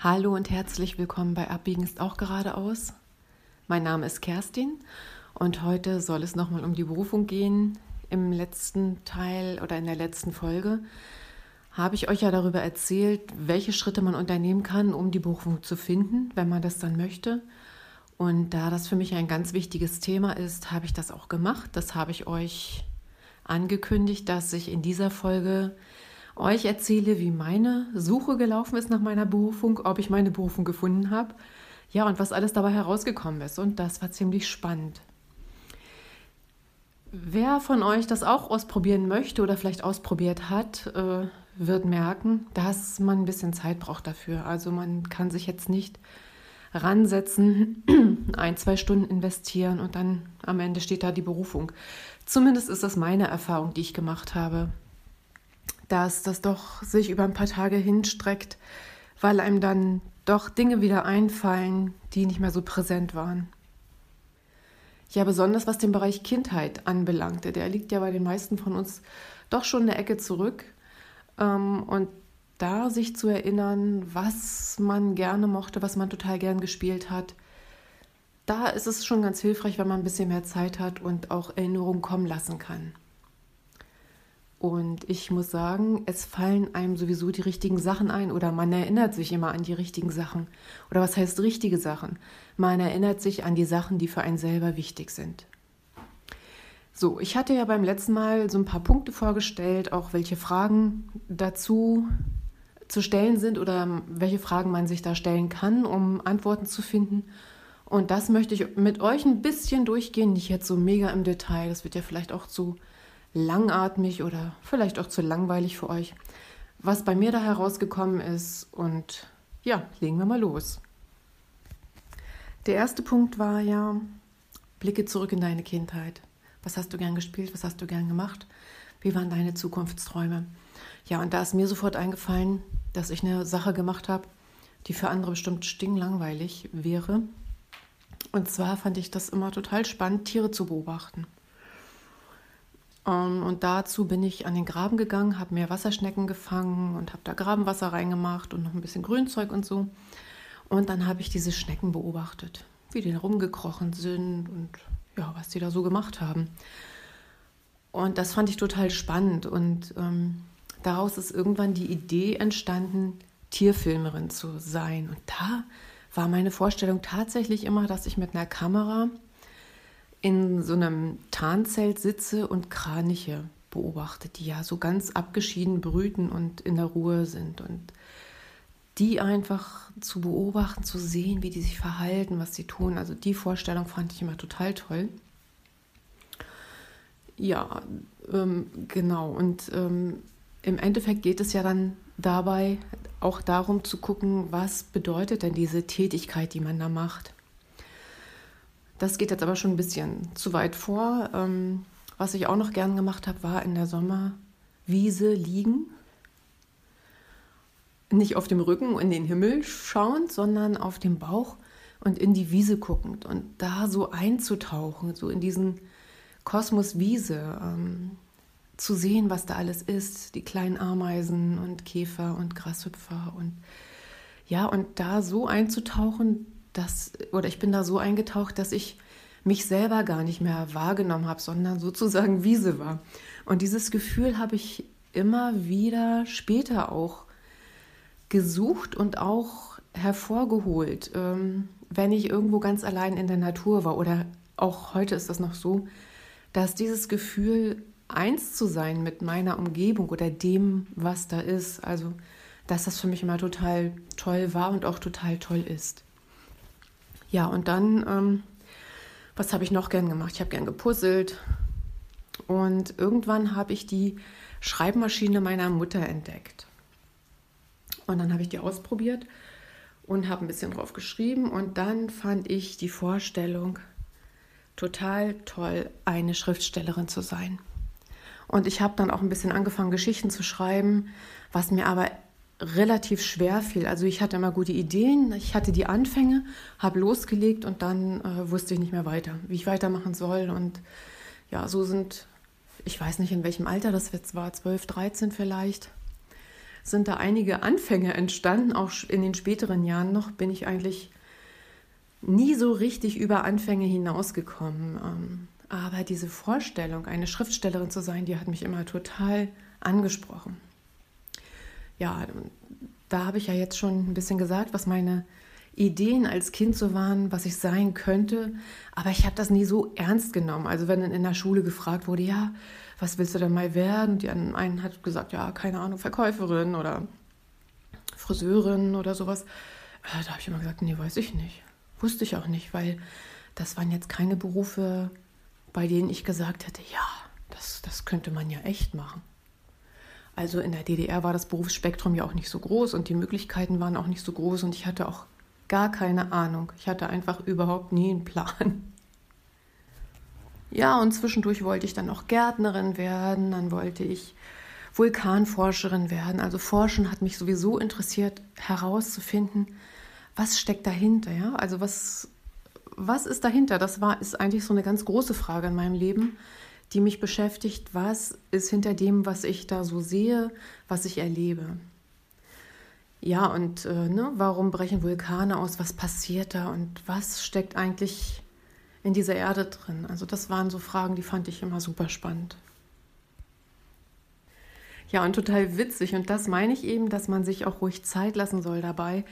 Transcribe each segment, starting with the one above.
Hallo und herzlich willkommen bei Abbiegen ist auch geradeaus. Mein Name ist Kerstin und heute soll es nochmal um die Berufung gehen. Im letzten Teil oder in der letzten Folge habe ich euch ja darüber erzählt, welche Schritte man unternehmen kann, um die Berufung zu finden, wenn man das dann möchte. Und da das für mich ein ganz wichtiges Thema ist, habe ich das auch gemacht. Das habe ich euch angekündigt, dass ich in dieser Folge euch erzähle, wie meine Suche gelaufen ist nach meiner Berufung, ob ich meine Berufung gefunden habe. Ja, und was alles dabei herausgekommen ist. Und das war ziemlich spannend. Wer von euch das auch ausprobieren möchte oder vielleicht ausprobiert hat, äh, wird merken, dass man ein bisschen Zeit braucht dafür. Also man kann sich jetzt nicht ransetzen, ein, zwei Stunden investieren und dann am Ende steht da die Berufung. Zumindest ist das meine Erfahrung, die ich gemacht habe dass das doch sich über ein paar Tage hinstreckt, weil einem dann doch Dinge wieder einfallen, die nicht mehr so präsent waren. Ja, besonders was den Bereich Kindheit anbelangte, der liegt ja bei den meisten von uns doch schon eine Ecke zurück. Ähm, und da sich zu erinnern, was man gerne mochte, was man total gern gespielt hat, da ist es schon ganz hilfreich, wenn man ein bisschen mehr Zeit hat und auch Erinnerungen kommen lassen kann. Und ich muss sagen, es fallen einem sowieso die richtigen Sachen ein oder man erinnert sich immer an die richtigen Sachen. Oder was heißt richtige Sachen? Man erinnert sich an die Sachen, die für einen selber wichtig sind. So, ich hatte ja beim letzten Mal so ein paar Punkte vorgestellt, auch welche Fragen dazu zu stellen sind oder welche Fragen man sich da stellen kann, um Antworten zu finden. Und das möchte ich mit euch ein bisschen durchgehen, nicht jetzt so mega im Detail. Das wird ja vielleicht auch zu langatmig oder vielleicht auch zu langweilig für euch, was bei mir da herausgekommen ist. Und ja, legen wir mal los. Der erste Punkt war ja, blicke zurück in deine Kindheit. Was hast du gern gespielt? Was hast du gern gemacht? Wie waren deine Zukunftsträume? Ja, und da ist mir sofort eingefallen, dass ich eine Sache gemacht habe, die für andere bestimmt stinklangweilig wäre. Und zwar fand ich das immer total spannend, Tiere zu beobachten. Ähm, und dazu bin ich an den Graben gegangen, habe mir Wasserschnecken gefangen und habe da Grabenwasser reingemacht und noch ein bisschen Grünzeug und so. Und dann habe ich diese Schnecken beobachtet, wie die rumgekrochen sind und ja, was die da so gemacht haben. Und das fand ich total spannend. Und ähm, daraus ist irgendwann die Idee entstanden, Tierfilmerin zu sein. Und da war meine Vorstellung tatsächlich immer, dass ich mit einer Kamera in so einem Tarnzelt sitze und Kraniche beobachte, die ja so ganz abgeschieden brüten und in der Ruhe sind. Und die einfach zu beobachten, zu sehen, wie die sich verhalten, was sie tun. Also die Vorstellung fand ich immer total toll. Ja, ähm, genau. Und ähm, im Endeffekt geht es ja dann dabei auch darum zu gucken, was bedeutet denn diese Tätigkeit, die man da macht. Das geht jetzt aber schon ein bisschen zu weit vor. Ähm, was ich auch noch gern gemacht habe, war in der Sommerwiese liegen. Nicht auf dem Rücken in den Himmel schauend, sondern auf dem Bauch und in die Wiese guckend und da so einzutauchen, so in diesen Kosmos Wiese, ähm, zu sehen, was da alles ist, die kleinen Ameisen und Käfer und Grashüpfer und ja, und da so einzutauchen, dass, oder ich bin da so eingetaucht, dass ich mich selber gar nicht mehr wahrgenommen habe, sondern sozusagen Wiese war. Und dieses Gefühl habe ich immer wieder später auch gesucht und auch hervorgeholt, ähm, wenn ich irgendwo ganz allein in der Natur war. Oder auch heute ist das noch so, dass dieses Gefühl, eins zu sein mit meiner Umgebung oder dem, was da ist, also dass das für mich immer total toll war und auch total toll ist. Ja, und dann, ähm, was habe ich noch gern gemacht? Ich habe gern gepuzzelt. Und irgendwann habe ich die Schreibmaschine meiner Mutter entdeckt. Und dann habe ich die ausprobiert und habe ein bisschen drauf geschrieben. Und dann fand ich die Vorstellung total toll, eine Schriftstellerin zu sein. Und ich habe dann auch ein bisschen angefangen, Geschichten zu schreiben, was mir aber relativ schwer fiel. Also ich hatte immer gute Ideen, ich hatte die Anfänge, habe losgelegt und dann äh, wusste ich nicht mehr weiter, wie ich weitermachen soll. Und ja, so sind, ich weiß nicht in welchem Alter das jetzt war, 12, 13 vielleicht, sind da einige Anfänge entstanden. Auch in den späteren Jahren noch bin ich eigentlich nie so richtig über Anfänge hinausgekommen. Ähm, aber diese Vorstellung, eine Schriftstellerin zu sein, die hat mich immer total angesprochen. Ja, da habe ich ja jetzt schon ein bisschen gesagt, was meine Ideen als Kind so waren, was ich sein könnte. Aber ich habe das nie so ernst genommen. Also wenn in der Schule gefragt wurde, ja, was willst du denn mal werden? Die einen hat gesagt, ja, keine Ahnung, Verkäuferin oder Friseurin oder sowas. Äh, da habe ich immer gesagt, nee, weiß ich nicht. Wusste ich auch nicht, weil das waren jetzt keine Berufe, bei denen ich gesagt hätte, ja, das, das könnte man ja echt machen. Also in der DDR war das Berufsspektrum ja auch nicht so groß und die Möglichkeiten waren auch nicht so groß und ich hatte auch gar keine Ahnung. Ich hatte einfach überhaupt nie einen Plan. Ja, und zwischendurch wollte ich dann auch Gärtnerin werden, dann wollte ich Vulkanforscherin werden. Also Forschen hat mich sowieso interessiert, herauszufinden, was steckt dahinter, ja? Also was, was ist dahinter? Das war, ist eigentlich so eine ganz große Frage in meinem Leben, die mich beschäftigt. Was ist hinter dem, was ich da so sehe, was ich erlebe? Ja, und äh, ne, warum brechen Vulkane aus? Was passiert da? Und was steckt eigentlich in dieser Erde drin? Also das waren so Fragen, die fand ich immer super spannend. Ja, und total witzig. Und das meine ich eben, dass man sich auch ruhig Zeit lassen soll dabei,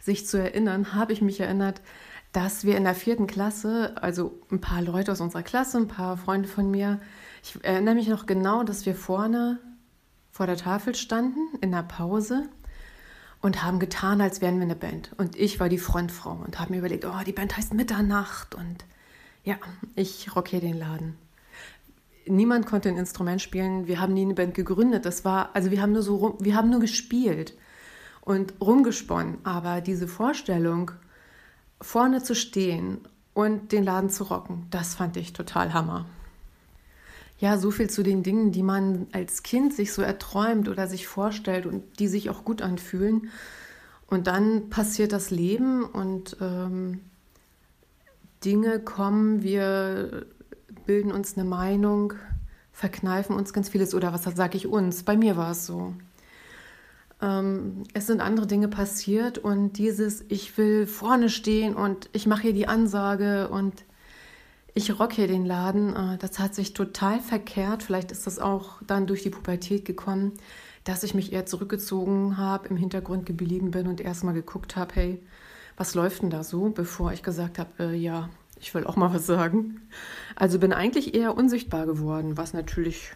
sich zu erinnern. Habe ich mich erinnert, dass wir in der vierten Klasse, also ein paar Leute aus unserer Klasse, ein paar Freunde von mir, ich erinnere mich noch genau, dass wir vorne vor der Tafel standen in der Pause und haben getan, als wären wir eine Band. Und ich war die Frontfrau und habe mir überlegt, oh, die Band heißt Mitternacht und ja, ich rock hier den Laden. Niemand konnte ein Instrument spielen. Wir haben nie eine Band gegründet. Das war, also wir haben nur so, rum, wir haben nur gespielt und rumgesponnen. Aber diese Vorstellung, vorne zu stehen und den Laden zu rocken, das fand ich total Hammer. Ja, so viel zu den Dingen, die man als Kind sich so erträumt oder sich vorstellt und die sich auch gut anfühlen. Und dann passiert das Leben und ähm, Dinge kommen, wir bilden uns eine Meinung, verkneifen uns ganz vieles oder was sage ich uns? Bei mir war es so. Ähm, es sind andere Dinge passiert und dieses, ich will vorne stehen und ich mache hier die Ansage und ich rock hier den Laden. Äh, das hat sich total verkehrt. Vielleicht ist das auch dann durch die Pubertät gekommen, dass ich mich eher zurückgezogen habe, im Hintergrund geblieben bin und erstmal geguckt habe, hey, was läuft denn da so, bevor ich gesagt habe, äh, ja, ich will auch mal was sagen. Also bin eigentlich eher unsichtbar geworden, was natürlich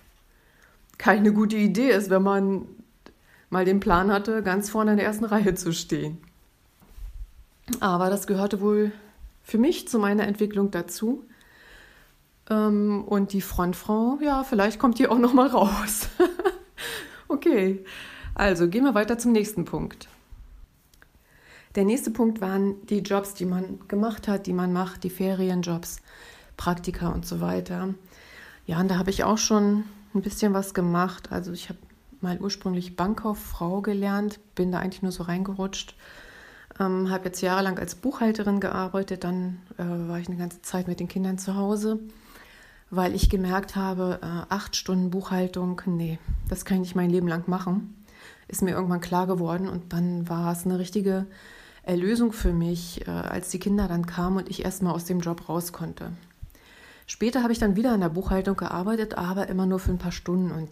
keine gute Idee ist, wenn man mal den Plan hatte, ganz vorne in der ersten Reihe zu stehen. Aber das gehörte wohl für mich zu meiner Entwicklung dazu. Ähm, und die Frontfrau, ja, vielleicht kommt die auch noch mal raus. okay, also gehen wir weiter zum nächsten Punkt. Der nächste Punkt waren die Jobs, die man gemacht hat, die man macht, die Ferienjobs, Praktika und so weiter. Ja, und da habe ich auch schon ein bisschen was gemacht. Also ich habe mal ursprünglich Bankkauffrau gelernt, bin da eigentlich nur so reingerutscht. Ähm, habe jetzt jahrelang als Buchhalterin gearbeitet, dann äh, war ich eine ganze Zeit mit den Kindern zu Hause weil ich gemerkt habe, äh, acht Stunden Buchhaltung, nee, das kann ich nicht mein Leben lang machen. Ist mir irgendwann klar geworden und dann war es eine richtige Erlösung für mich, äh, als die Kinder dann kamen und ich erstmal aus dem Job raus konnte. Später habe ich dann wieder in der Buchhaltung gearbeitet, aber immer nur für ein paar Stunden und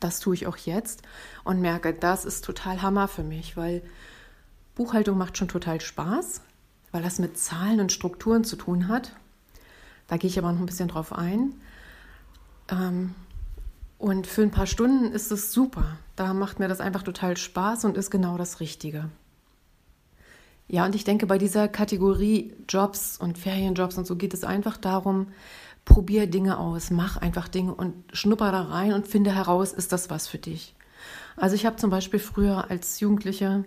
das tue ich auch jetzt und merke, das ist total Hammer für mich, weil Buchhaltung macht schon total Spaß, weil das mit Zahlen und Strukturen zu tun hat da gehe ich aber noch ein bisschen drauf ein. Ähm, und für ein paar Stunden ist es super. Da macht mir das einfach total Spaß und ist genau das Richtige. Ja, und ich denke, bei dieser Kategorie Jobs und Ferienjobs und so geht es einfach darum, probier Dinge aus, mach einfach Dinge und schnupper da rein und finde heraus, ist das was für dich. Also ich habe zum Beispiel früher als Jugendliche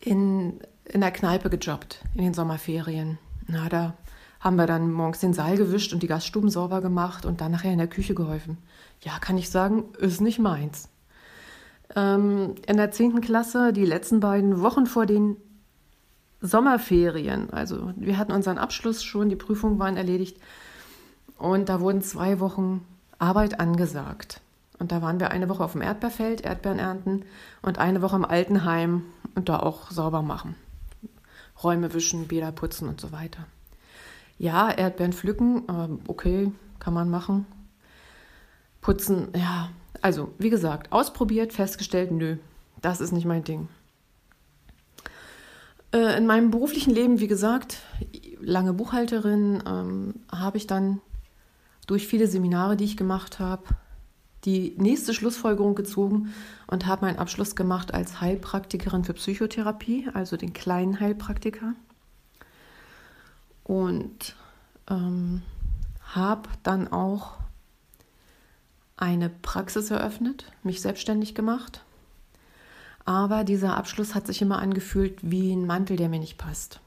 in, in der Kneipe gejobbt, in den Sommerferien. Na, da haben wir dann morgens den Saal gewischt und die Gaststuben sauber gemacht und dann nachher in der Küche geholfen. Ja, kann ich sagen, ist nicht meins. Ähm, in der 10. Klasse, die letzten beiden Wochen vor den Sommerferien, also wir hatten unseren Abschluss schon, die Prüfungen waren erledigt und da wurden zwei Wochen Arbeit angesagt. Und da waren wir eine Woche auf dem Erdbeerfeld, Erdbeeren ernten und eine Woche im Altenheim und da auch sauber machen. Räume wischen, Bäder putzen und so weiter. Ja, Erdbeeren pflücken, okay, kann man machen. Putzen, ja, also wie gesagt, ausprobiert, festgestellt, nö, das ist nicht mein Ding. Äh, in meinem beruflichen Leben, wie gesagt, lange Buchhalterin, ähm, habe ich dann durch viele Seminare, die ich gemacht habe, die nächste Schlussfolgerung gezogen und habe meinen Abschluss gemacht als Heilpraktikerin für Psychotherapie, also den kleinen Heilpraktiker. Und ähm, habe dann auch eine Praxis eröffnet, mich selbstständig gemacht. Aber dieser Abschluss hat sich immer angefühlt wie ein Mantel, der mir nicht passt.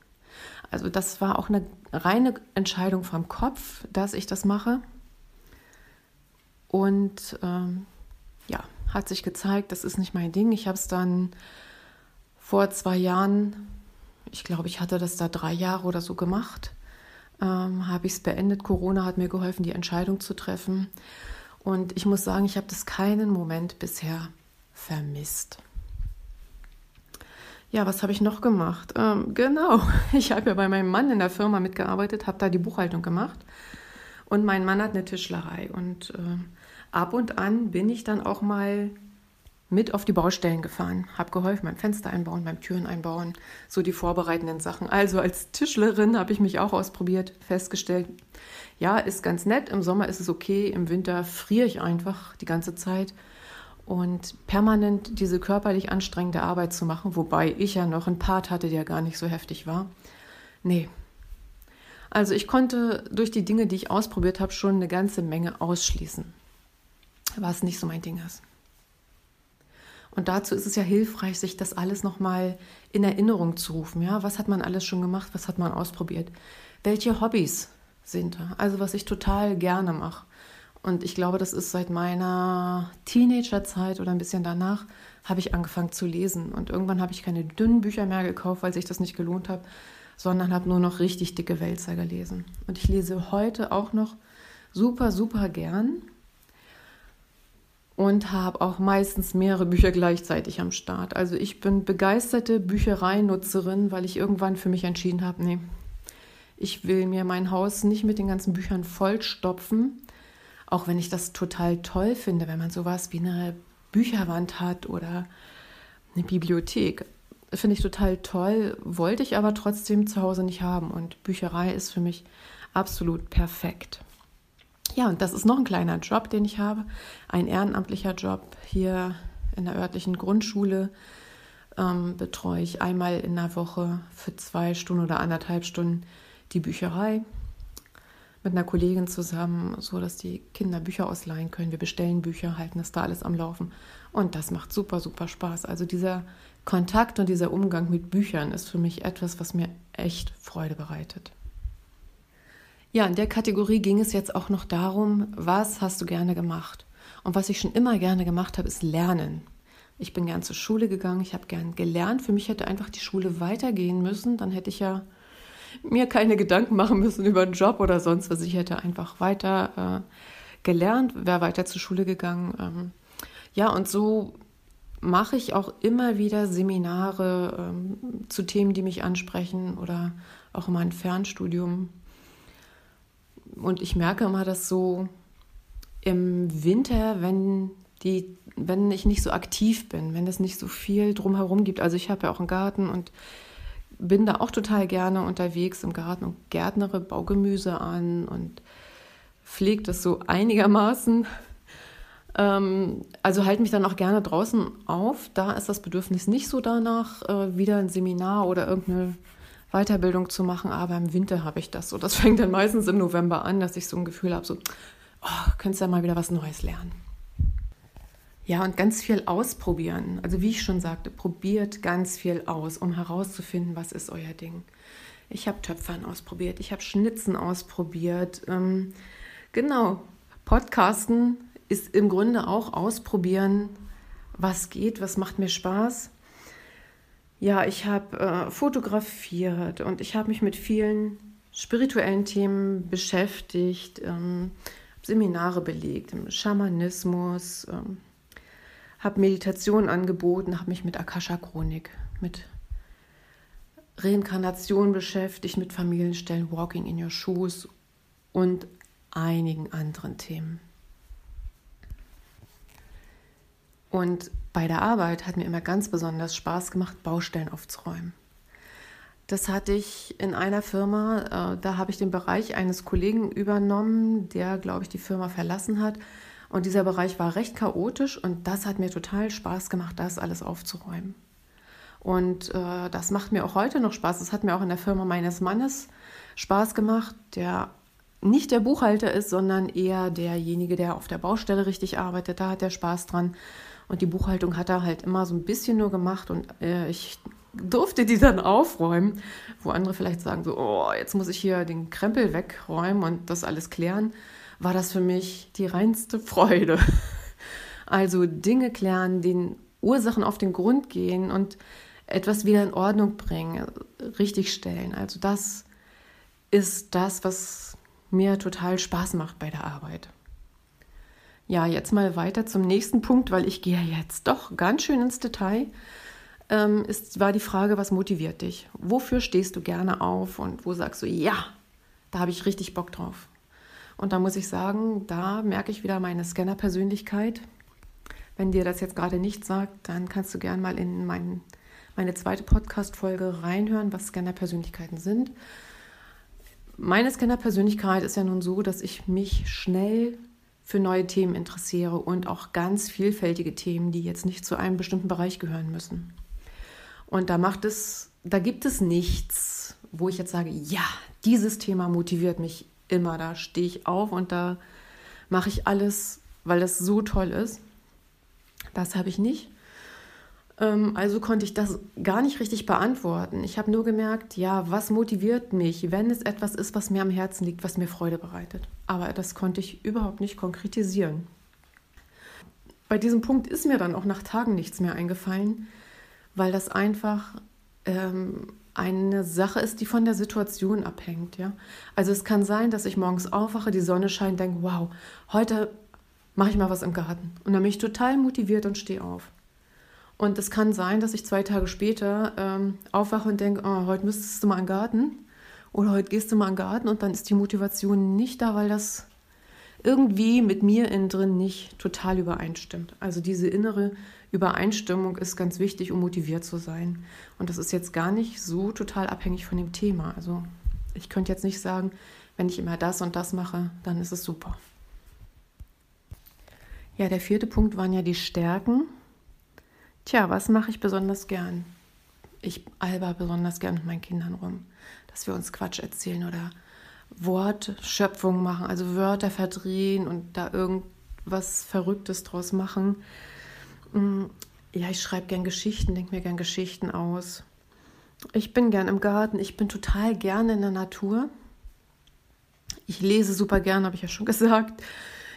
Also das war auch eine reine Entscheidung vom Kopf, dass ich das mache. Und ähm, ja, hat sich gezeigt, das ist nicht mein Ding. Ich habe es dann vor zwei Jahren, ich glaube, ich hatte das da drei Jahre oder so gemacht, ähm, habe ich es beendet. Corona hat mir geholfen, die Entscheidung zu treffen. Und ich muss sagen, ich habe das keinen Moment bisher vermisst. Ja, was habe ich noch gemacht? Ähm, genau, ich habe ja bei meinem Mann in der Firma mitgearbeitet, habe da die Buchhaltung gemacht. Und mein Mann hat eine Tischlerei. Und äh, ab und an bin ich dann auch mal mit auf die Baustellen gefahren, habe geholfen beim Fenster einbauen, beim Türen einbauen, so die vorbereitenden Sachen. Also als Tischlerin habe ich mich auch ausprobiert, festgestellt, ja, ist ganz nett, im Sommer ist es okay, im Winter friere ich einfach die ganze Zeit. Und permanent diese körperlich anstrengende Arbeit zu machen, wobei ich ja noch einen Part hatte, der gar nicht so heftig war. Nee. Also ich konnte durch die Dinge, die ich ausprobiert habe, schon eine ganze Menge ausschließen, was nicht so mein Ding ist. Und dazu ist es ja hilfreich, sich das alles nochmal in Erinnerung zu rufen. Ja, was hat man alles schon gemacht? Was hat man ausprobiert? Welche Hobbys sind da? Also was ich total gerne mache. Und ich glaube, das ist seit meiner Teenagerzeit oder ein bisschen danach, habe ich angefangen zu lesen. Und irgendwann habe ich keine dünnen Bücher mehr gekauft, weil sich das nicht gelohnt hat, sondern habe nur noch richtig dicke Wälzer gelesen. Und ich lese heute auch noch super, super gern und habe auch meistens mehrere Bücher gleichzeitig am Start. Also ich bin begeisterte Büchereinutzerin, weil ich irgendwann für mich entschieden habe, nee, ich will mir mein Haus nicht mit den ganzen Büchern vollstopfen, auch wenn ich das total toll finde, wenn man sowas wie eine Bücherwand hat oder eine Bibliothek. Finde ich total toll, wollte ich aber trotzdem zu Hause nicht haben. Und Bücherei ist für mich absolut perfekt. Ja, und das ist noch ein kleiner Job, den ich habe. Ein ehrenamtlicher Job hier in der örtlichen Grundschule. Ähm, betreue ich einmal in der Woche für zwei Stunden oder anderthalb Stunden die Bücherei mit einer Kollegin zusammen, so dass die Kinder Bücher ausleihen können. Wir bestellen Bücher, halten das da alles am Laufen. Und das macht super, super Spaß. Also dieser Kontakt und dieser Umgang mit Büchern ist für mich etwas, was mir echt Freude bereitet. Ja, in der Kategorie ging es jetzt auch noch darum, was hast du gerne gemacht? Und was ich schon immer gerne gemacht habe, ist Lernen. Ich bin gern zur Schule gegangen, ich habe gern gelernt. Für mich hätte einfach die Schule weitergehen müssen. Dann hätte ich ja mir keine Gedanken machen müssen über einen Job oder sonst was. Ich hätte einfach weiter äh, gelernt, wäre weiter zur Schule gegangen. Ähm, ja, und so mache ich auch immer wieder Seminare ähm, zu Themen, die mich ansprechen oder auch immer ein Fernstudium. Und ich merke immer, dass so im Winter, wenn die, wenn ich nicht so aktiv bin, wenn es nicht so viel drumherum gibt, also ich habe ja auch einen Garten und bin da auch total gerne unterwegs im Garten und gärtnere Baugemüse an und pflege das so einigermaßen. Ähm, also halte mich dann auch gerne draußen auf. Da ist das Bedürfnis nicht so danach, äh, wieder ein Seminar oder irgendeine Weiterbildung zu machen, aber im Winter habe ich das so. Das fängt dann meistens im November an, dass ich so ein Gefühl habe, so, oh, könntest ja mal wieder was Neues lernen. Ja, und ganz viel ausprobieren. Also wie ich schon sagte, probiert ganz viel aus, um herauszufinden, was ist euer Ding. Ich habe Töpfern ausprobiert, ich habe Schnitzen ausprobiert. Ähm, genau, Podcasten ist im Grunde auch ausprobieren, was geht, was macht mir Spaß. Ja, ich habe äh, fotografiert und ich habe mich mit vielen spirituellen Themen beschäftigt. Ähm, Seminare belegt im Schamanismus, ähm, habe Meditation angeboten, habe mich mit Akasha-Chronik, mit Reinkarnation beschäftigt, mit Familienstellen, Walking in Your Shoes und einigen anderen Themen. Und bei der Arbeit hat mir immer ganz besonders Spaß gemacht, Baustellen aufzuräumen. Das hatte ich in einer Firma, äh, da habe ich den Bereich eines Kollegen übernommen, der, glaube ich, die Firma verlassen hat. Und dieser Bereich war recht chaotisch und das hat mir total Spaß gemacht, das alles aufzuräumen. Und äh, das macht mir auch heute noch Spaß. Das hat mir auch in der Firma meines Mannes Spaß gemacht, der nicht der Buchhalter ist, sondern eher derjenige, der auf der Baustelle richtig arbeitet. Da hat er Spaß dran. Und die Buchhaltung hat er halt immer so ein bisschen nur gemacht und äh, ich durfte die dann aufräumen, wo andere vielleicht sagen so, oh, jetzt muss ich hier den Krempel wegräumen und das alles klären, war das für mich die reinste Freude. Also Dinge klären, den Ursachen auf den Grund gehen und etwas wieder in Ordnung bringen, richtig stellen. Also das ist das, was mir total Spaß macht bei der Arbeit. Ja, jetzt mal weiter zum nächsten Punkt, weil ich gehe jetzt doch ganz schön ins Detail. Ähm, ist, war die Frage, was motiviert dich? Wofür stehst du gerne auf und wo sagst du, ja, da habe ich richtig Bock drauf? Und da muss ich sagen, da merke ich wieder meine Scanner-Persönlichkeit. Wenn dir das jetzt gerade nicht sagt, dann kannst du gerne mal in mein, meine zweite Podcast-Folge reinhören, was Scanner-Persönlichkeiten sind. Meine Scanner-Persönlichkeit ist ja nun so, dass ich mich schnell für neue Themen interessiere und auch ganz vielfältige Themen, die jetzt nicht zu einem bestimmten Bereich gehören müssen. Und da macht es, da gibt es nichts, wo ich jetzt sage, ja, dieses Thema motiviert mich immer. Da stehe ich auf und da mache ich alles, weil das so toll ist. Das habe ich nicht. Ähm, also konnte ich das gar nicht richtig beantworten. Ich habe nur gemerkt, ja, was motiviert mich, wenn es etwas ist, was mir am Herzen liegt, was mir Freude bereitet. Aber das konnte ich überhaupt nicht konkretisieren. Bei diesem Punkt ist mir dann auch nach Tagen nichts mehr eingefallen, weil das einfach ähm, eine Sache ist, die von der Situation abhängt. Ja? Also es kann sein, dass ich morgens aufwache, die Sonne scheint, denke, wow, heute mache ich mal was im Garten. Und dann bin ich total motiviert und stehe auf. Und es kann sein, dass ich zwei Tage später ähm, aufwache und denke, oh, heute müsstest du mal in den Garten oder heute gehst du mal in den Garten und dann ist die Motivation nicht da, weil das irgendwie mit mir innen drin nicht total übereinstimmt. Also diese innere Übereinstimmung ist ganz wichtig, um motiviert zu sein. Und das ist jetzt gar nicht so total abhängig von dem Thema. Also ich könnte jetzt nicht sagen, wenn ich immer das und das mache, dann ist es super. Ja, der vierte Punkt waren ja die Stärken. Tja, was mache ich besonders gern? Ich alber besonders gern mit meinen Kindern rum, dass wir uns Quatsch erzählen oder Wortschöpfung machen, also Wörter verdrehen und da irgendwas Verrücktes draus machen. Mm, ja, ich schreibe gern Geschichten, denke mir gern Geschichten aus. Ich bin gern im Garten, ich bin total gerne in der Natur. Ich lese super gern, habe ich ja schon gesagt.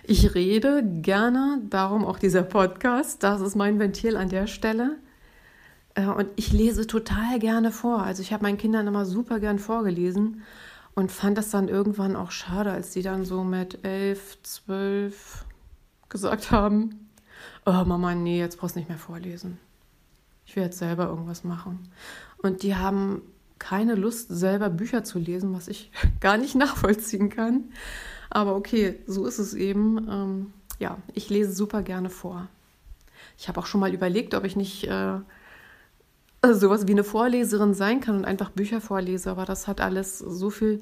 Ich rede gerne, darum auch dieser Podcast. Das ist mein Ventil an der Stelle. Äh, und ich lese total gerne vor. Also ich habe meinen Kindern immer super gern vorgelesen und fand das dann irgendwann auch schade, als die dann so mit elf, zwölf gesagt haben, oh Mama, nee, jetzt brauchst du nicht mehr vorlesen. Ich will jetzt selber irgendwas machen. Und die haben keine Lust, selber Bücher zu lesen, was ich gar nicht nachvollziehen kann. Aber okay, so ist es eben. Ähm, ja, ich lese super gerne vor. Ich habe auch schon mal überlegt, ob ich nicht äh, sowas wie eine Vorleserin sein kann und einfach Bücher vorlese, aber das hat alles so viel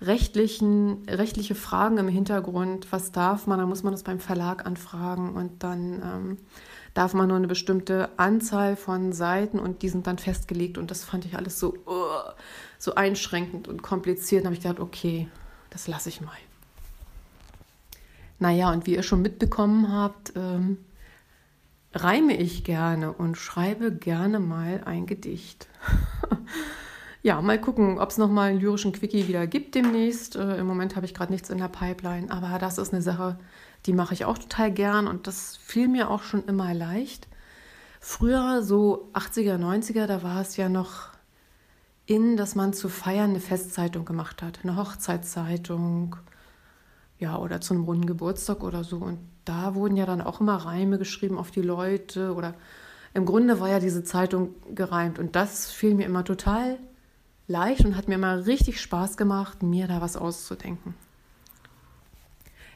rechtlichen, rechtliche Fragen im Hintergrund. Was darf man? Da muss man das beim Verlag anfragen und dann ähm, darf man nur eine bestimmte Anzahl von Seiten und die sind dann festgelegt und das fand ich alles so, uh, so einschränkend und kompliziert. Da habe ich gedacht, okay, das lasse ich mal. Naja, und wie ihr schon mitbekommen habt, ähm, reime ich gerne und schreibe gerne mal ein Gedicht. ja, mal gucken, ob es nochmal einen lyrischen Quickie wieder gibt demnächst. Äh, Im Moment habe ich gerade nichts in der Pipeline, aber das ist eine Sache, die mache ich auch total gern und das fiel mir auch schon immer leicht. Früher, so 80er, 90er, da war es ja noch in, dass man zu feiern eine Festzeitung gemacht hat, eine Hochzeitszeitung Ja, oder zu einem runden Geburtstag oder so. Und da wurden ja dann auch immer Reime geschrieben auf die Leute oder im Grunde war ja diese Zeitung gereimt und das fiel mir immer total leicht und hat mir immer richtig Spaß gemacht, mir da was auszudenken.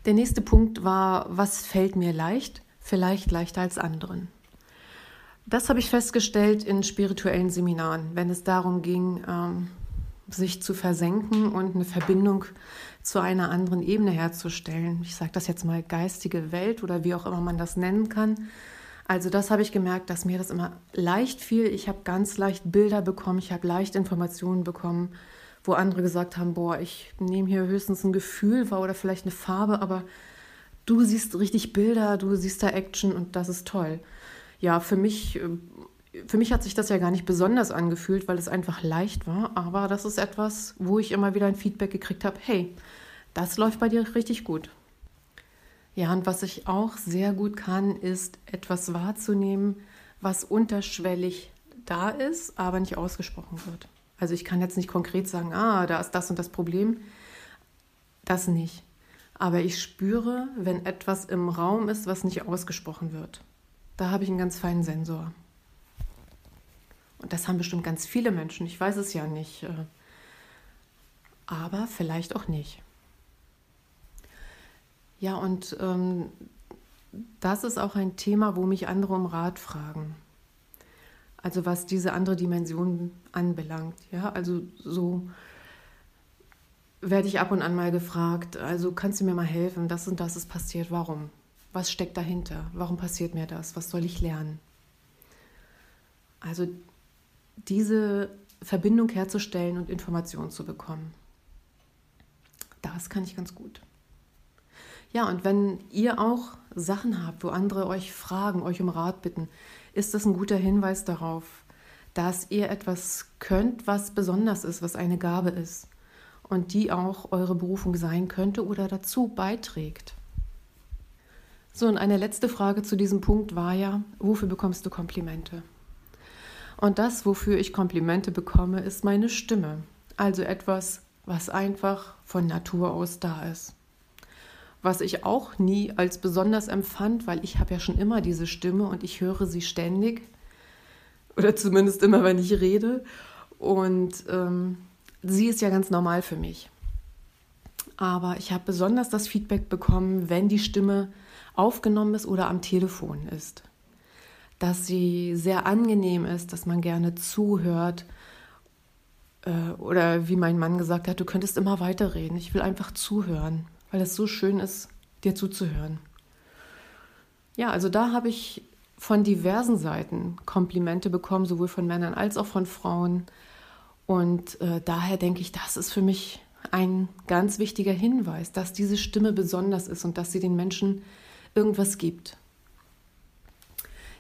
Der nächste Punkt war, was fällt mir leicht? Vielleicht leichter als anderen. Das habe ich festgestellt in spirituellen Seminaren, wenn es darum ging, ähm, sich zu versenken und eine Verbindung zu einer anderen Ebene herzustellen. Ich sage das jetzt mal geistige Welt oder wie auch immer man das nennen kann. Also das habe ich gemerkt, dass mir das immer leicht fiel. Ich habe ganz leicht Bilder bekommen, ich habe leicht Informationen bekommen, wo andere gesagt haben, boah, ich nehme hier höchstens ein Gefühl wahr oder vielleicht eine Farbe, aber du siehst richtig Bilder, du siehst da Action und das ist toll. Ja, für mich äh, für mich hat sich das ja gar nicht besonders angefühlt, weil es einfach leicht war. Aber das ist etwas, wo ich immer wieder ein Feedback gekriegt habe: hey, das läuft bei dir richtig gut. Ja, und was ich auch sehr gut kann, ist etwas wahrzunehmen, was unterschwellig da ist, aber nicht ausgesprochen wird. Also ich kann jetzt nicht konkret sagen, ah, da ist das und das Problem. Das nicht. Aber ich spüre, wenn etwas im Raum ist, was nicht ausgesprochen wird. Da habe ich einen ganz feinen Sensor. Und das haben bestimmt ganz viele Menschen, ich weiß es ja nicht. Äh, aber vielleicht auch nicht. Ja, und ähm, das ist auch ein Thema, wo mich andere um Rat fragen. Also was diese andere Dimension anbelangt. Ja, also so werde ich ab und an mal gefragt, also kannst du mir mal helfen, das und das ist passiert, warum? Was steckt dahinter? Warum passiert mir das? Was soll ich lernen? Also diese Verbindung herzustellen und Informationen zu bekommen. Das kann ich ganz gut. Ja, und wenn ihr auch Sachen habt, wo andere euch fragen, euch um Rat bitten, ist das ein guter Hinweis darauf, dass ihr etwas könnt, was besonders ist, was eine Gabe ist und die auch eure Berufung sein könnte oder dazu beiträgt. So, und eine letzte Frage zu diesem Punkt war ja, wofür bekommst du Komplimente? Und das, wofür ich Komplimente bekomme, ist meine Stimme. Also etwas, was einfach von Natur aus da ist. Was ich auch nie als besonders empfand, weil ich habe ja schon immer diese Stimme und ich höre sie ständig. Oder zumindest immer, wenn ich rede. Und ähm, sie ist ja ganz normal für mich. Aber ich habe besonders das Feedback bekommen, wenn die Stimme aufgenommen ist oder am Telefon ist dass sie sehr angenehm ist, dass man gerne zuhört. Äh, oder wie mein Mann gesagt hat, du könntest immer weiterreden. Ich will einfach zuhören, weil es so schön ist, dir zuzuhören. Ja, also da habe ich von diversen Seiten Komplimente bekommen, sowohl von Männern als auch von Frauen. Und äh, daher denke ich, das ist für mich ein ganz wichtiger Hinweis, dass diese Stimme besonders ist und dass sie den Menschen irgendwas gibt.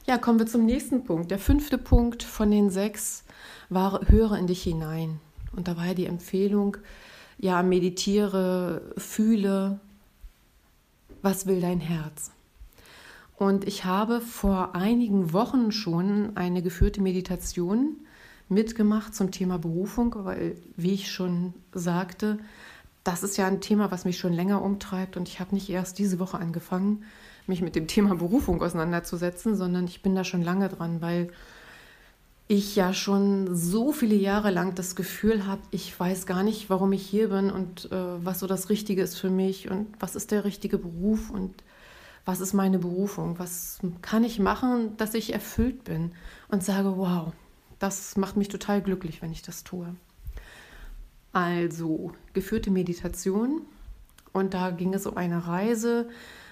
Ja, kommen wir zum nächsten Punkt. Der fünfte Punkt von den sechs war, höre in dich hinein. Und da war ja die Empfehlung, ja, meditiere, fühle, was will dein Herz. Und ich habe vor einigen Wochen schon eine geführte Meditation mitgemacht zum Thema Berufung, weil, wie ich schon sagte, das ist ja ein Thema, was mich schon länger umtreibt und ich habe nicht erst diese Woche angefangen, mich mit dem Thema Berufung auseinanderzusetzen, sondern ich bin da schon lange dran, weil ich ja schon so viele Jahre lang das Gefühl habe, ich weiß gar nicht, warum ich hier bin und äh, was so das Richtige ist für mich und was ist der richtige Beruf und was ist meine Berufung, was kann ich machen, dass ich erfüllt bin? Und sage, wow, das macht mich total glücklich, wenn ich das tue. Also geführte Meditation. Und da ging es um eine Reise.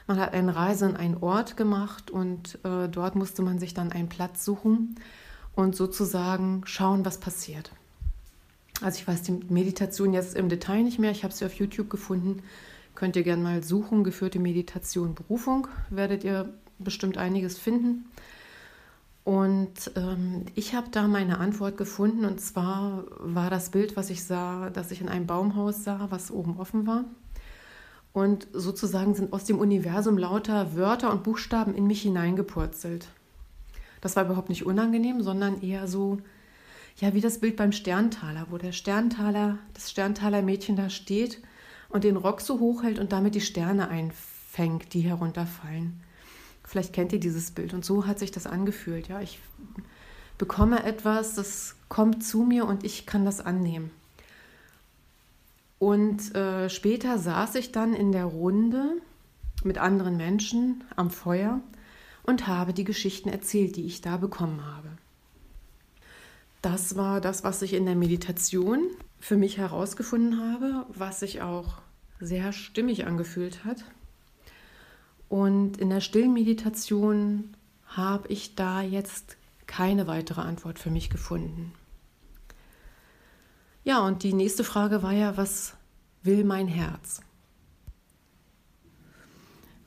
Man hat eine Reise an einen Ort gemacht und äh, dort musste man sich dann einen Platz suchen und sozusagen schauen, was passiert. Also ich weiß die Meditation jetzt im Detail nicht mehr. Ich habe sie auf YouTube gefunden. Könnt ihr gerne mal suchen. Geführte Meditation Berufung. Werdet ihr bestimmt einiges finden. Und ähm, ich habe da meine Antwort gefunden. Und zwar war das Bild, was ich sah, dass ich in einem Baumhaus sah, was oben offen war. Und sozusagen sind aus dem Universum lauter Wörter und Buchstaben in mich hineingepurzelt. Das war überhaupt nicht unangenehm, sondern eher so, ja, wie das Bild beim Sterntaler, wo der Sterntaler, das Sterntaler Mädchen da steht und den Rock so hoch hält und damit die Sterne einfängt, die herunterfallen. Vielleicht kennt ihr dieses Bild und so hat sich das angefühlt. Ja, ich bekomme etwas, das kommt zu mir und ich kann das annehmen. Und äh, später saß ich dann in der Runde mit anderen Menschen am Feuer und habe die Geschichten erzählt, die ich da bekommen habe. Das war das, was ich in der Meditation für mich herausgefunden habe, was sich auch sehr stimmig angefühlt hat. Und in der stillen Meditation habe ich da jetzt keine weitere Antwort für mich gefunden. Ja, und die nächste Frage war ja, was will mein Herz?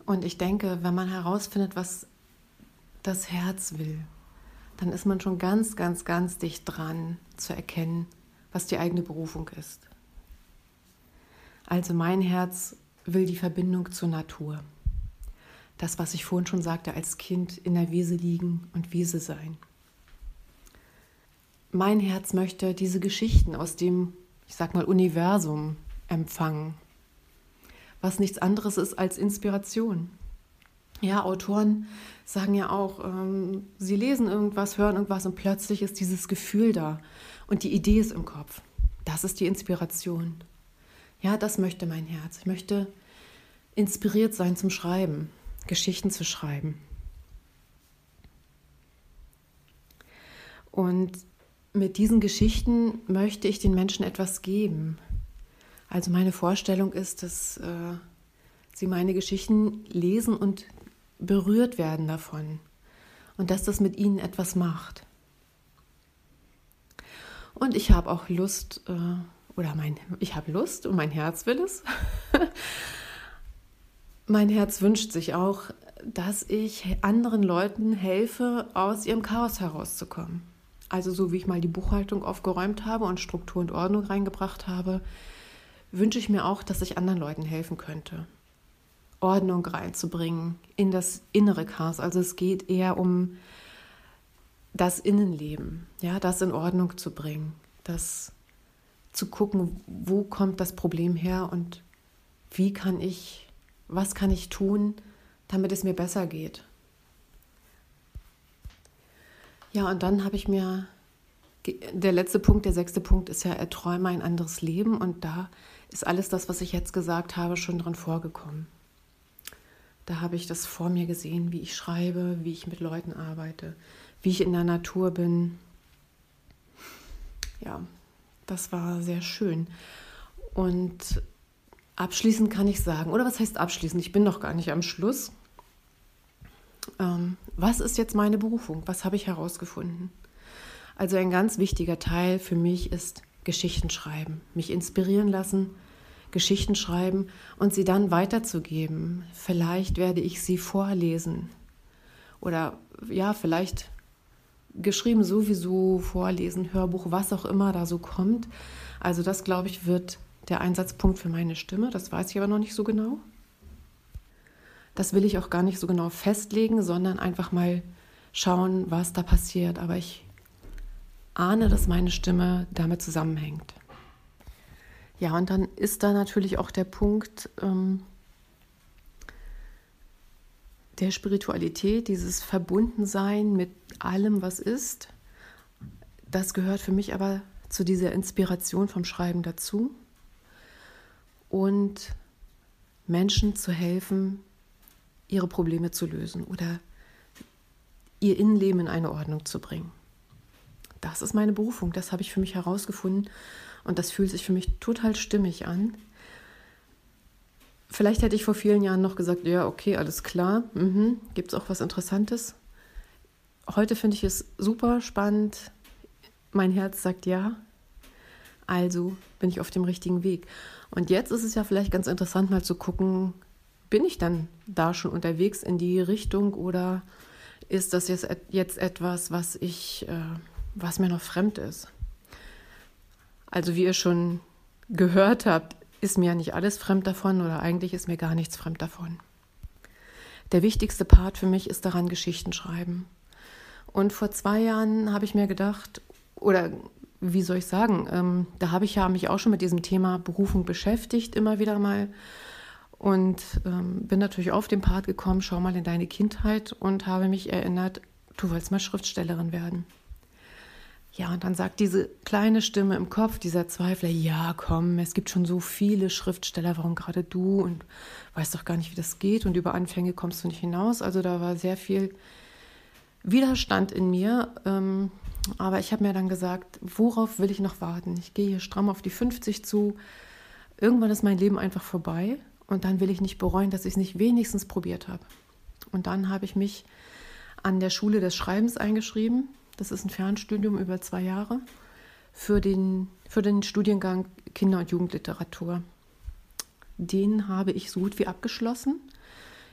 Und ich denke, wenn man herausfindet, was das Herz will, dann ist man schon ganz, ganz, ganz dicht dran zu erkennen, was die eigene Berufung ist. Also mein Herz will die Verbindung zur Natur. Das, was ich vorhin schon sagte, als Kind in der Wiese liegen und Wiese sein. Mein Herz möchte diese Geschichten aus dem, ich sag mal, Universum empfangen, was nichts anderes ist als Inspiration. Ja, Autoren sagen ja auch, ähm, sie lesen irgendwas, hören irgendwas und plötzlich ist dieses Gefühl da und die Idee ist im Kopf. Das ist die Inspiration. Ja, das möchte mein Herz. Ich möchte inspiriert sein zum Schreiben, Geschichten zu schreiben. Und mit diesen Geschichten möchte ich den Menschen etwas geben. Also meine Vorstellung ist, dass äh, sie meine Geschichten lesen und berührt werden davon und dass das mit ihnen etwas macht. Und ich habe auch Lust, äh, oder mein, ich habe Lust und mein Herz will es. mein Herz wünscht sich auch, dass ich anderen Leuten helfe, aus ihrem Chaos herauszukommen. Also so wie ich mal die Buchhaltung aufgeräumt habe und Struktur und Ordnung reingebracht habe, wünsche ich mir auch, dass ich anderen Leuten helfen könnte. Ordnung reinzubringen in das innere Chaos. Also es geht eher um das Innenleben, ja, das in Ordnung zu bringen, das zu gucken, wo kommt das Problem her und wie kann ich, was kann ich tun, damit es mir besser geht. Ja, und dann habe ich mir, der letzte Punkt, der sechste Punkt ist ja, erträume ein anderes Leben und da ist alles das, was ich jetzt gesagt habe, schon drin vorgekommen. Da habe ich das vor mir gesehen, wie ich schreibe, wie ich mit Leuten arbeite, wie ich in der Natur bin. Ja, das war sehr schön. Und abschließend kann ich sagen, oder was heißt abschließend? Ich bin noch gar nicht am Schluss. Ähm, was ist jetzt meine Berufung? Was habe ich herausgefunden? Also ein ganz wichtiger Teil für mich ist Geschichten schreiben, mich inspirieren lassen Geschichten schreiben und sie dann weiterzugeben. Vielleicht werde ich sie vorlesen oder ja, vielleicht geschrieben sowieso vorlesen, Hörbuch, was auch immer da so kommt. Also das, glaube ich, wird der Einsatzpunkt für meine Stimme. Das weiß ich aber noch nicht so genau. Das will ich auch gar nicht so genau festlegen, sondern einfach mal schauen, was da passiert. Aber ich ahne, dass meine Stimme damit zusammenhängt. Ja, und dann ist da natürlich auch der Punkt ähm, der Spiritualität, dieses Verbundensein mit allem, was ist. Das gehört für mich aber zu dieser Inspiration vom Schreiben dazu. Und Menschen zu helfen, ihre Probleme zu lösen oder ihr Innenleben in eine Ordnung zu bringen. Das ist meine Berufung, das habe ich für mich herausgefunden und das fühlt sich für mich total stimmig an. Vielleicht hätte ich vor vielen Jahren noch gesagt, ja, okay, alles klar, mhm. gibt es auch was Interessantes. Heute finde ich es super spannend. Mein Herz sagt ja. Also bin ich auf dem richtigen Weg. Und jetzt ist es ja vielleicht ganz interessant, mal zu gucken, bin ich dann da schon unterwegs in die Richtung oder ist das jetzt, jetzt etwas, was ich, äh, was mir noch fremd ist? Also wie ihr schon gehört habt, ist mir ja nicht alles fremd davon oder eigentlich ist mir gar nichts fremd davon. Der wichtigste Part für mich ist daran Geschichten schreiben. Und vor zwei Jahren habe ich mir gedacht, oder wie soll ich sagen, ähm, da habe ich ja mich auch schon mit diesem Thema Berufung beschäftigt, immer wieder mal. Und ähm, bin natürlich auf den Part gekommen, schau mal in deine Kindheit und habe mich erinnert, du wolltest mal Schriftstellerin werden. Ja, und dann sagt diese kleine Stimme im Kopf, dieser Zweifler, ja, komm, es gibt schon so viele Schriftsteller, warum gerade du und weißt doch gar nicht, wie das geht und über Anfänge kommst du nicht hinaus. Also da war sehr viel Widerstand in mir. Ähm, aber ich habe mir dann gesagt, worauf will ich noch warten? Ich gehe hier stramm auf die 50 zu. Irgendwann ist mein Leben einfach vorbei und dann will ich nicht bereuen, dass ich es nicht wenigstens probiert habe. Und dann habe ich mich an der Schule des Schreibens eingeschrieben. Das ist ein Fernstudium über zwei Jahre für den, für den Studiengang Kinder- und Jugendliteratur. Den habe ich so gut wie abgeschlossen.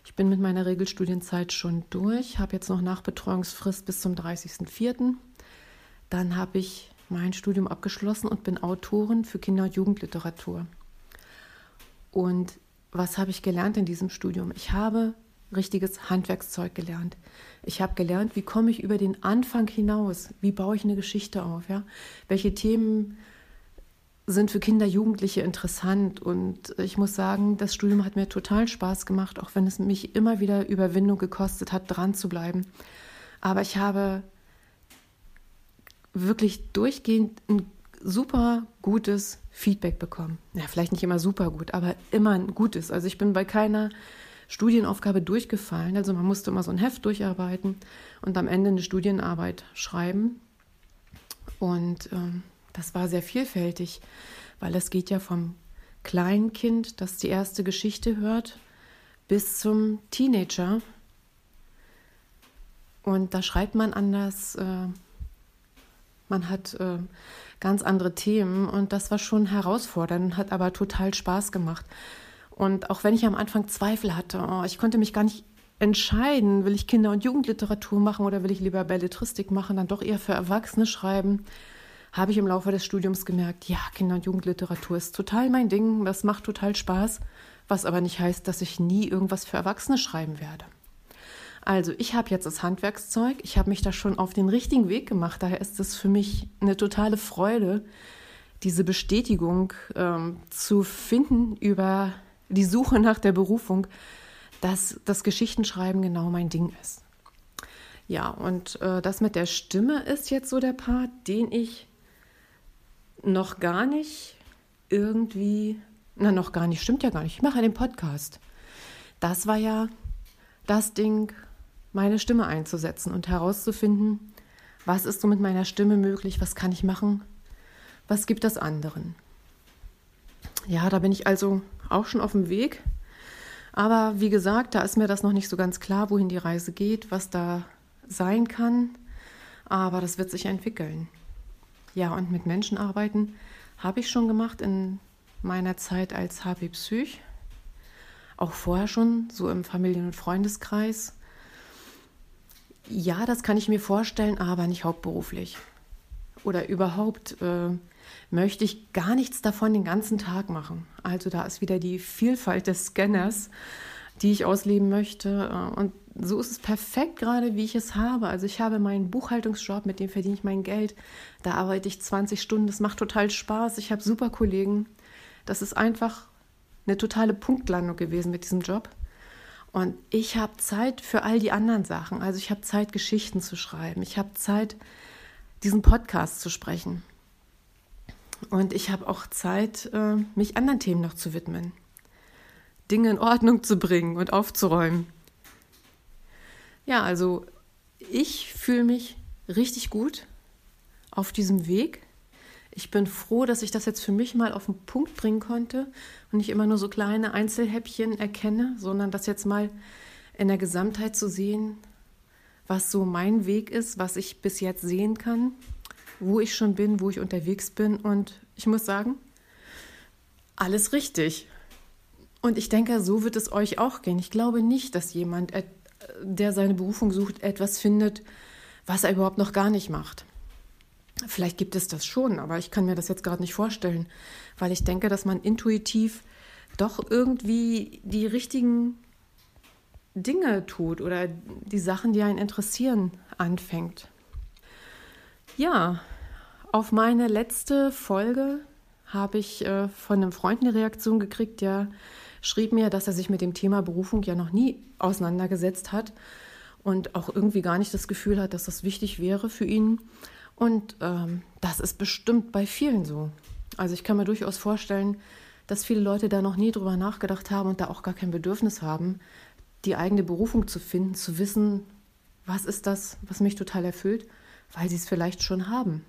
Ich bin mit meiner Regelstudienzeit schon durch, habe jetzt noch Nachbetreuungsfrist bis zum 30.04. Dann habe ich mein Studium abgeschlossen und bin Autorin für Kinder- und Jugendliteratur. Und was habe ich gelernt in diesem Studium? Ich habe richtiges Handwerkszeug gelernt. Ich habe gelernt, wie komme ich über den Anfang hinaus? Wie baue ich eine Geschichte auf? Ja? Welche Themen sind für Kinder, Jugendliche interessant? Und ich muss sagen, das Studium hat mir total Spaß gemacht, auch wenn es mich immer wieder Überwindung gekostet hat, dran zu bleiben. Aber ich habe wirklich durchgehend ein super gutes Feedback bekommen. Ja, vielleicht nicht immer super gut, aber immer ein gutes. Also ich bin bei keiner Studienaufgabe durchgefallen. Also man musste immer so ein Heft durcharbeiten und am Ende eine Studienarbeit schreiben. Und ähm, das war sehr vielfältig, weil es geht ja vom Kleinkind, das die erste Geschichte hört, bis zum Teenager. Und da schreibt man anders. Äh, man hat äh, ganz andere Themen und das war schon herausfordernd, hat aber total Spaß gemacht. Und auch wenn ich am Anfang Zweifel hatte, oh, ich konnte mich gar nicht entscheiden, will ich Kinder- und Jugendliteratur machen oder will ich lieber Belletristik machen, dann doch eher für Erwachsene schreiben, habe ich im Laufe des Studiums gemerkt, ja, Kinder- und Jugendliteratur ist total mein Ding, das macht total Spaß, was aber nicht heißt, dass ich nie irgendwas für Erwachsene schreiben werde. Also ich habe jetzt das Handwerkszeug, ich habe mich da schon auf den richtigen Weg gemacht, daher ist es für mich eine totale Freude, diese Bestätigung ähm, zu finden über die Suche nach der Berufung, dass das Geschichtenschreiben genau mein Ding ist. Ja, und äh, das mit der Stimme ist jetzt so der Part, den ich noch gar nicht irgendwie, na noch gar nicht, stimmt ja gar nicht, ich mache den Podcast. Das war ja das Ding, meine Stimme einzusetzen und herauszufinden, was ist so mit meiner Stimme möglich, was kann ich machen, was gibt das anderen. Ja, da bin ich also auch schon auf dem Weg. Aber wie gesagt, da ist mir das noch nicht so ganz klar, wohin die Reise geht, was da sein kann. Aber das wird sich entwickeln. Ja, und mit Menschen arbeiten habe ich schon gemacht in meiner Zeit als HB Psych. Auch vorher schon, so im Familien- und Freundeskreis. Ja, das kann ich mir vorstellen, aber nicht hauptberuflich. Oder überhaupt äh, möchte ich gar nichts davon den ganzen Tag machen. Also da ist wieder die Vielfalt des Scanners, die ich ausleben möchte. Äh, und so ist es perfekt gerade, wie ich es habe. Also ich habe meinen Buchhaltungsjob, mit dem verdiene ich mein Geld. Da arbeite ich 20 Stunden. Das macht total Spaß. Ich habe super Kollegen. Das ist einfach eine totale Punktlandung gewesen mit diesem Job. Und ich habe Zeit für all die anderen Sachen. Also ich habe Zeit, Geschichten zu schreiben. Ich habe Zeit, diesen Podcast zu sprechen. Und ich habe auch Zeit, äh, mich anderen Themen noch zu widmen. Dinge in Ordnung zu bringen und aufzuräumen. Ja, also ich fühle mich richtig gut auf diesem Weg ich bin froh, dass ich das jetzt für mich mal auf den Punkt bringen konnte und nicht immer nur so kleine Einzelhäppchen erkenne, sondern das jetzt mal in der Gesamtheit zu sehen, was so mein Weg ist, was ich bis jetzt sehen kann, wo ich schon bin, wo ich unterwegs bin. Und ich muss sagen, alles richtig. Und ich denke, so wird es euch auch gehen. Ich glaube nicht, dass jemand, der seine Berufung sucht, etwas findet, was er überhaupt noch gar nicht macht. Vielleicht gibt es das schon, aber ich kann mir das jetzt gerade nicht vorstellen, weil ich denke, dass man intuitiv doch irgendwie die richtigen Dinge tut oder die Sachen, die einen interessieren, anfängt. Ja, Auf meine letzte Folge habe ich äh, von einem Freund eine Reaktion gekriegt, der schrieb mir, dass er sich mit dem Thema Berufung ja noch nie auseinandergesetzt hat und auch irgendwie gar nicht das Gefühl hat, dass das wichtig wäre für ihn. Und ähm, das ist bestimmt bei vielen so. Also ich kann mir durchaus vorstellen, dass viele Leute da noch nie drüber nachgedacht haben und da auch gar kein Bedürfnis haben, die eigene Berufung zu finden, zu wissen, was ist das, was mich total erfüllt, weil sie es vielleicht schon haben.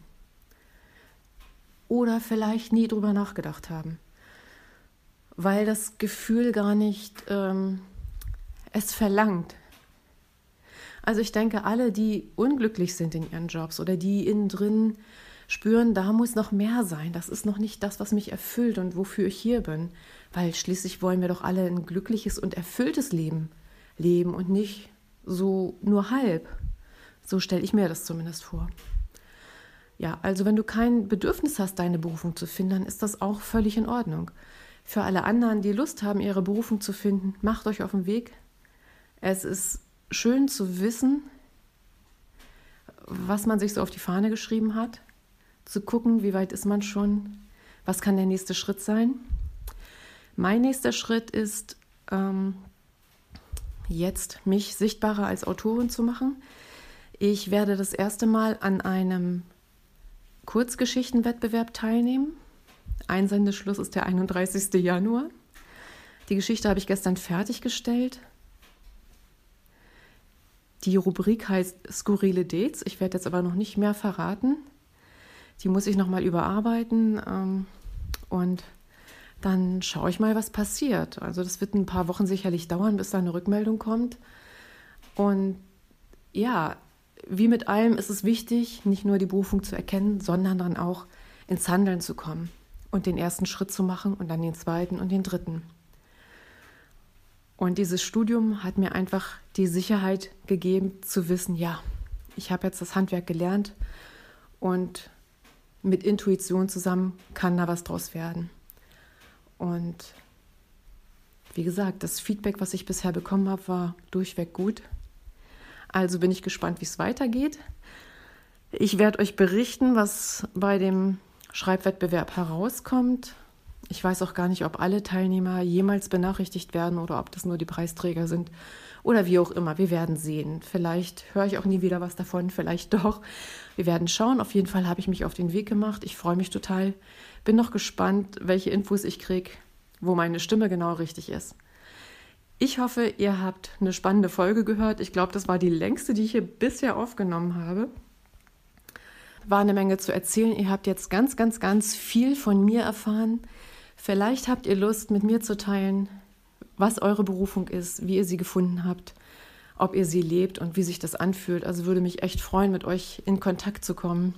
Oder vielleicht nie drüber nachgedacht haben. Weil das Gefühl gar nicht ähm, es verlangt. Also ich denke, alle, die unglücklich sind in ihren Jobs oder die innen drin spüren, da muss noch mehr sein. Das ist noch nicht das, was mich erfüllt und wofür ich hier bin. Weil schließlich wollen wir doch alle ein glückliches und erfülltes Leben leben und nicht so nur halb. So stelle ich mir das zumindest vor. Ja, also wenn du kein Bedürfnis hast, deine Berufung zu finden, dann ist das auch völlig in Ordnung. Für alle anderen, die Lust haben, ihre Berufung zu finden, macht euch auf den Weg. Es ist schön zu wissen, was man sich so auf die Fahne geschrieben hat, zu gucken, wie weit ist man schon, was kann der nächste Schritt sein. Mein nächster Schritt ist, ähm, jetzt mich sichtbarer als Autorin zu machen. Ich werde das erste Mal an einem Kurzgeschichtenwettbewerb teilnehmen. Einsendeschluss ist der 31. Januar. Die Geschichte habe ich gestern fertiggestellt. Die Rubrik heißt Skurrile Dates. Ich werde jetzt aber noch nicht mehr verraten. Die muss ich nochmal überarbeiten ähm, und dann schaue ich mal, was passiert. Also das wird ein paar Wochen sicherlich dauern, bis da eine Rückmeldung kommt. Und ja, wie mit allem ist es wichtig, nicht nur die Berufung zu erkennen, sondern dann auch ins Handeln zu kommen und den ersten Schritt zu machen und dann den zweiten und den dritten. Und dieses Studium hat mir einfach die Sicherheit gegeben zu wissen, ja, ich habe jetzt das Handwerk gelernt und mit Intuition zusammen kann da was draus werden. Und wie gesagt, das Feedback, was ich bisher bekommen habe, war durchweg gut. Also bin ich gespannt, wie es weitergeht. Ich werde euch berichten, was bei dem Schreibwettbewerb herauskommt. Ich weiß auch gar nicht, ob alle Teilnehmer jemals benachrichtigt werden oder ob das nur die Preisträger sind oder wie auch immer. Wir werden sehen. Vielleicht höre ich auch nie wieder was davon, vielleicht doch. Wir werden schauen. Auf jeden Fall habe ich mich auf den Weg gemacht. Ich freue mich total. Bin noch gespannt, welche Infos ich kriege, wo meine Stimme genau richtig ist. Ich hoffe, ihr habt eine spannende Folge gehört. Ich glaube, das war die längste, die ich hier bisher aufgenommen habe. War eine Menge zu erzählen. Ihr habt jetzt ganz, ganz, ganz viel von mir erfahren. Vielleicht habt ihr Lust, mit mir zu teilen, was eure Berufung ist, wie ihr sie gefunden habt, ob ihr sie lebt und wie sich das anfühlt. Also würde mich echt freuen, mit euch in Kontakt zu kommen.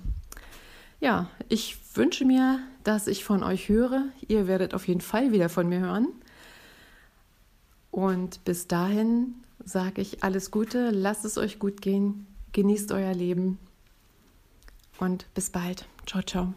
Ja, ich wünsche mir, dass ich von euch höre. Ihr werdet auf jeden Fall wieder von mir hören. Und bis dahin sage ich alles Gute, lasst es euch gut gehen, genießt euer Leben und bis bald. Ciao, ciao.